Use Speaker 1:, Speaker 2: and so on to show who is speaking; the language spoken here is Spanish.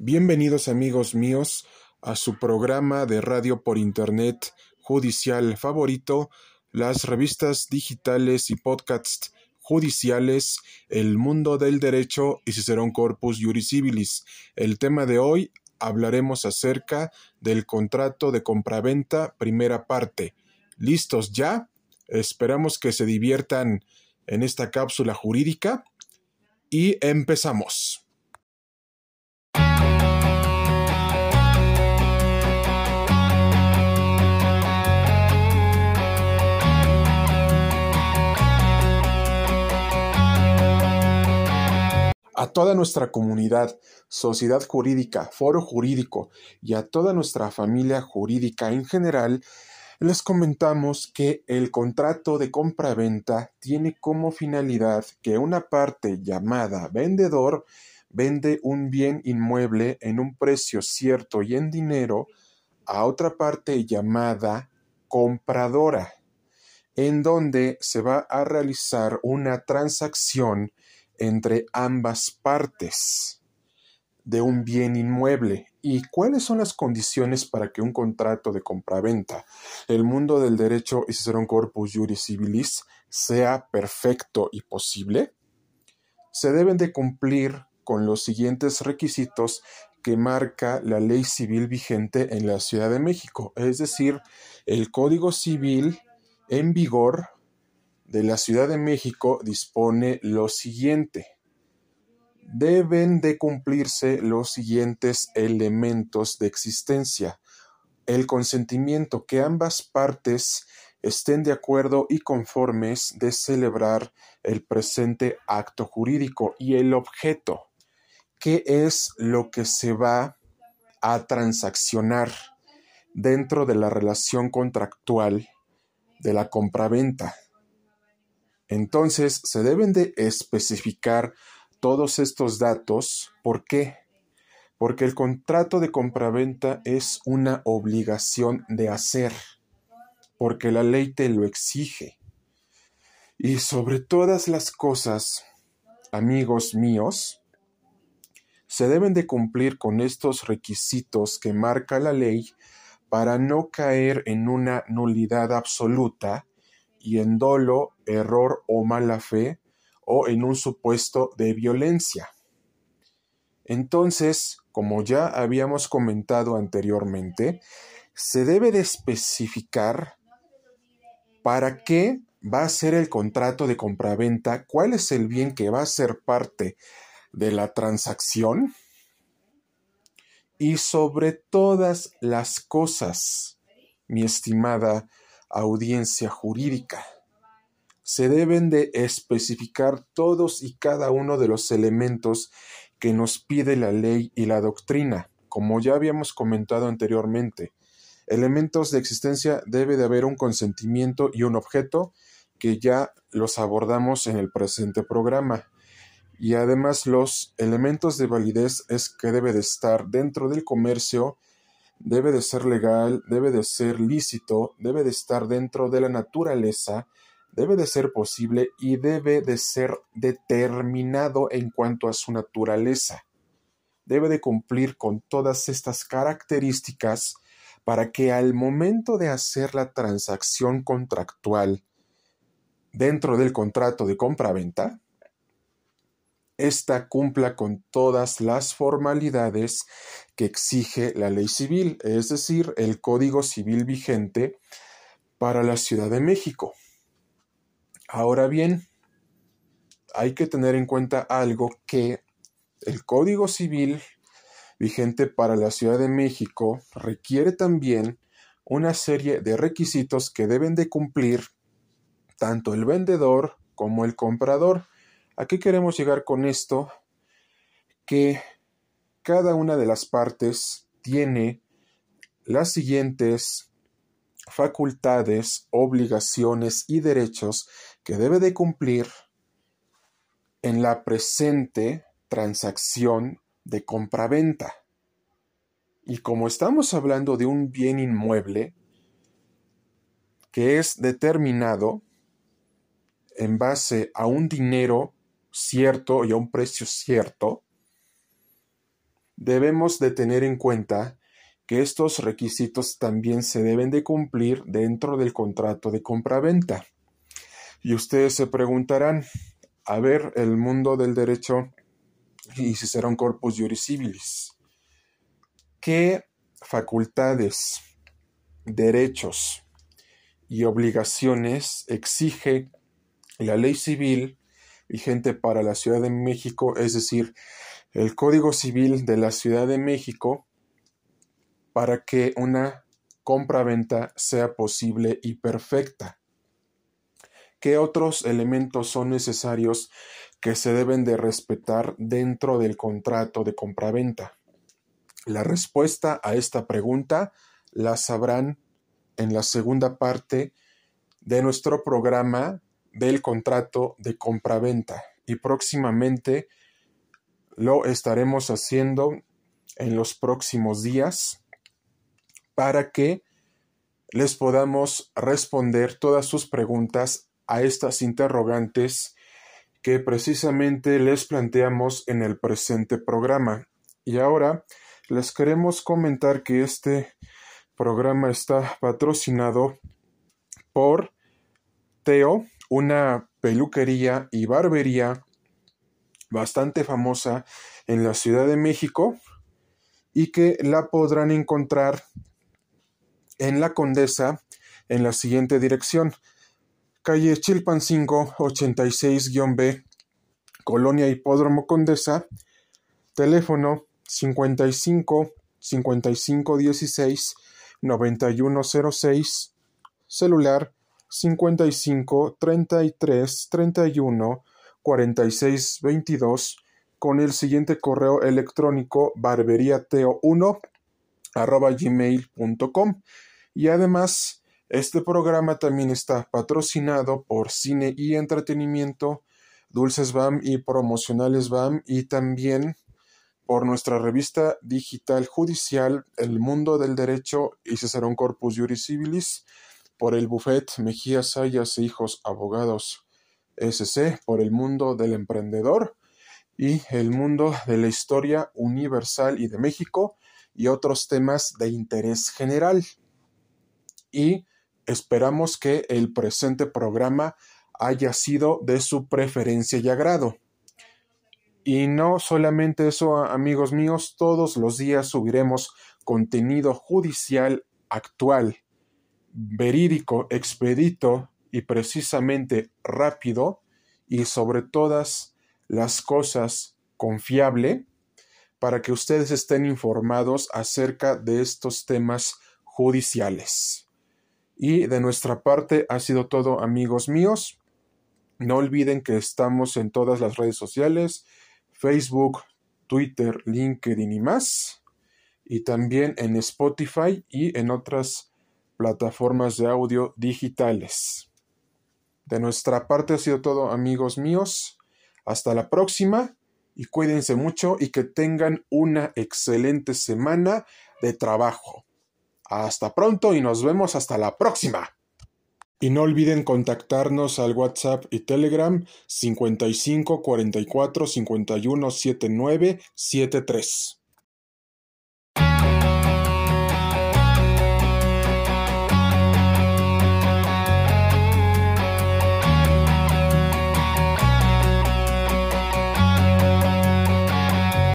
Speaker 1: Bienvenidos amigos míos a su programa de radio por internet judicial favorito, las revistas digitales y podcasts judiciales, El Mundo del Derecho y Cicerón Corpus Juris Civilis. El tema de hoy hablaremos acerca del contrato de compraventa primera parte. ¿Listos ya? Esperamos que se diviertan en esta cápsula jurídica y empezamos. Toda nuestra comunidad, sociedad jurídica, foro jurídico y a toda nuestra familia jurídica en general, les comentamos que el contrato de compra-venta tiene como finalidad que una parte llamada vendedor vende un bien inmueble en un precio cierto y en dinero a otra parte llamada compradora, en donde se va a realizar una transacción entre ambas partes de un bien inmueble. Y cuáles son las condiciones para que un contrato de compraventa, el mundo del derecho y un corpus juris civilis sea perfecto y posible, se deben de cumplir con los siguientes requisitos que marca la ley civil vigente en la Ciudad de México, es decir, el Código Civil en vigor de la Ciudad de México dispone lo siguiente. Deben de cumplirse los siguientes elementos de existencia. El consentimiento que ambas partes estén de acuerdo y conformes de celebrar el presente acto jurídico y el objeto, qué es lo que se va a transaccionar dentro de la relación contractual de la compraventa. Entonces, se deben de especificar todos estos datos. ¿Por qué? Porque el contrato de compraventa es una obligación de hacer, porque la ley te lo exige. Y sobre todas las cosas, amigos míos, se deben de cumplir con estos requisitos que marca la ley para no caer en una nulidad absoluta y en dolo, error o mala fe, o en un supuesto de violencia. Entonces, como ya habíamos comentado anteriormente, se debe de especificar para qué va a ser el contrato de compraventa, cuál es el bien que va a ser parte de la transacción y sobre todas las cosas, mi estimada audiencia jurídica. Se deben de especificar todos y cada uno de los elementos que nos pide la ley y la doctrina, como ya habíamos comentado anteriormente. Elementos de existencia debe de haber un consentimiento y un objeto que ya los abordamos en el presente programa. Y además los elementos de validez es que debe de estar dentro del comercio debe de ser legal, debe de ser lícito, debe de estar dentro de la naturaleza, debe de ser posible y debe de ser determinado en cuanto a su naturaleza. Debe de cumplir con todas estas características para que al momento de hacer la transacción contractual dentro del contrato de compra-venta, ésta cumpla con todas las formalidades que exige la ley civil, es decir, el Código Civil vigente para la Ciudad de México. Ahora bien, hay que tener en cuenta algo que el Código Civil vigente para la Ciudad de México requiere también una serie de requisitos que deben de cumplir tanto el vendedor como el comprador. ¿A qué queremos llegar con esto? Que cada una de las partes tiene las siguientes facultades, obligaciones y derechos que debe de cumplir en la presente transacción de compraventa. Y como estamos hablando de un bien inmueble que es determinado en base a un dinero cierto y a un precio cierto, debemos de tener en cuenta que estos requisitos también se deben de cumplir dentro del contrato de compraventa. Y ustedes se preguntarán, a ver, el mundo del derecho y si será un corpus juris civilis. ¿Qué facultades, derechos y obligaciones exige la ley civil vigente para la Ciudad de México, es decir, el Código Civil de la Ciudad de México, para que una compra-venta sea posible y perfecta. ¿Qué otros elementos son necesarios que se deben de respetar dentro del contrato de compraventa? La respuesta a esta pregunta la sabrán en la segunda parte de nuestro programa del contrato de compraventa y próximamente lo estaremos haciendo en los próximos días para que les podamos responder todas sus preguntas a estas interrogantes que precisamente les planteamos en el presente programa. Y ahora les queremos comentar que este programa está patrocinado por Teo, una peluquería y barbería bastante famosa en la Ciudad de México y que la podrán encontrar en la Condesa en la siguiente dirección. Calle Chilpancingo 86-B, Colonia Hipódromo Condesa, teléfono 55 55 16 9106, celular 55 33 31 46 22, con el siguiente correo electrónico barberiateo1 arroba gmail.com y además este programa también está patrocinado por Cine y Entretenimiento, Dulces BAM y Promocionales BAM y también por nuestra revista digital judicial El Mundo del Derecho y Cesarón Corpus Juris Civilis, por el Buffet Mejía Sayas e Hijos Abogados SC, por el Mundo del Emprendedor y el Mundo de la Historia Universal y de México y otros temas de interés general. Y esperamos que el presente programa haya sido de su preferencia y agrado. Y no solamente eso, amigos míos, todos los días subiremos contenido judicial actual, verídico, expedito y precisamente rápido y sobre todas las cosas confiable para que ustedes estén informados acerca de estos temas judiciales. Y de nuestra parte ha sido todo amigos míos. No olviden que estamos en todas las redes sociales, Facebook, Twitter, LinkedIn y más. Y también en Spotify y en otras plataformas de audio digitales. De nuestra parte ha sido todo amigos míos. Hasta la próxima y cuídense mucho y que tengan una excelente semana de trabajo. Hasta pronto y nos vemos hasta la próxima. Y no olviden contactarnos al WhatsApp y Telegram 55 44 51 79 73.